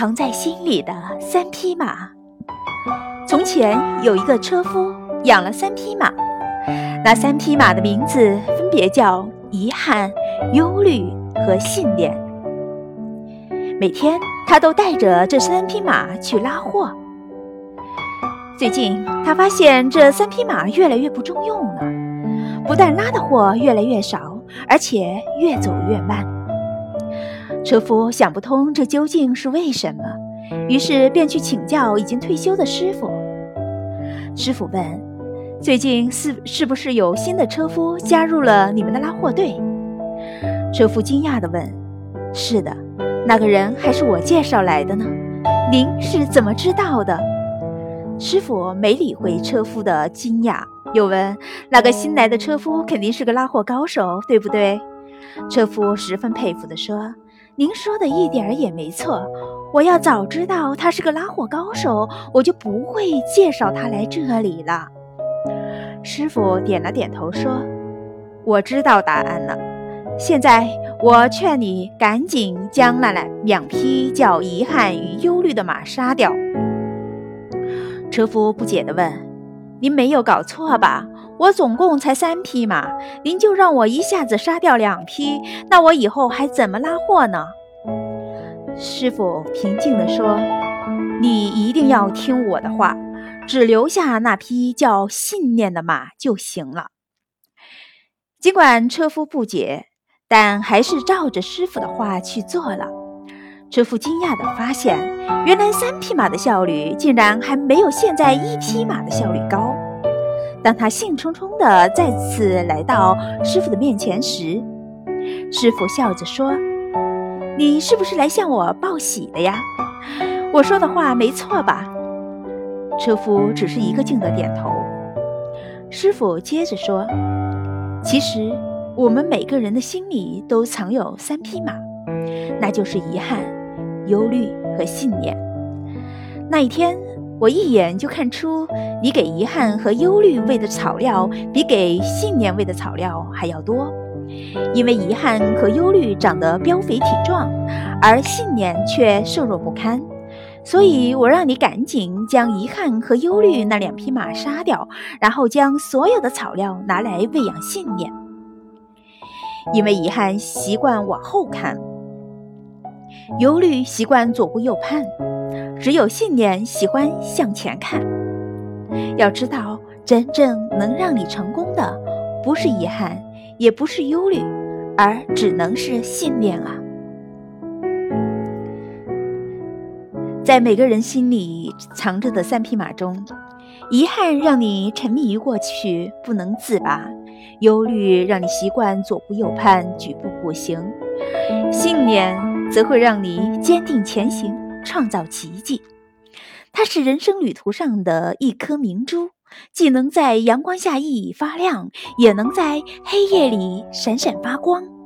藏在心里的三匹马。从前有一个车夫养了三匹马，那三匹马的名字分别叫遗憾、忧虑和信念。每天他都带着这三匹马去拉货。最近他发现这三匹马越来越不中用了，不但拉的货越来越少，而且越走越慢。车夫想不通这究竟是为什么，于是便去请教已经退休的师傅。师傅问：“最近是是不是有新的车夫加入了你们的拉货队？”车夫惊讶地问：“是的，那个人还是我介绍来的呢。您是怎么知道的？”师傅没理会车夫的惊讶，又问：“那个新来的车夫肯定是个拉货高手，对不对？”车夫十分佩服地说。您说的一点儿也没错，我要早知道他是个拉货高手，我就不会介绍他来这里了。师傅点了点头说：“我知道答案了。现在我劝你赶紧将那两两匹叫遗憾与忧虑的马杀掉。”车夫不解地问：“您没有搞错吧？”我总共才三匹马，您就让我一下子杀掉两匹，那我以后还怎么拉货呢？师傅平静地说：“你一定要听我的话，只留下那匹叫信念的马就行了。”尽管车夫不解，但还是照着师傅的话去做了。车夫惊讶地发现，原来三匹马的效率竟然还没有现在一匹马的效率高。当他兴冲冲地再次来到师傅的面前时，师傅笑着说：“你是不是来向我报喜的呀？我说的话没错吧？”车夫只是一个劲地点头。师傅接着说：“其实我们每个人的心里都藏有三匹马，那就是遗憾、忧虑和信念。那一天。”我一眼就看出，你给遗憾和忧虑喂的草料比给信念喂的草料还要多，因为遗憾和忧虑长得膘肥体壮，而信念却瘦弱不堪。所以我让你赶紧将遗憾和忧虑那两匹马杀掉，然后将所有的草料拿来喂养信念。因为遗憾习惯往后看，忧虑习惯左顾右盼。只有信念喜欢向前看。要知道，真正能让你成功的，不是遗憾，也不是忧虑，而只能是信念啊！在每个人心里藏着的三匹马中，遗憾让你沉迷于过去不能自拔，忧虑让你习惯左顾右盼举步不行，信念则会让你坚定前行。创造奇迹，它是人生旅途上的一颗明珠，既能在阳光下熠熠发亮，也能在黑夜里闪闪发光。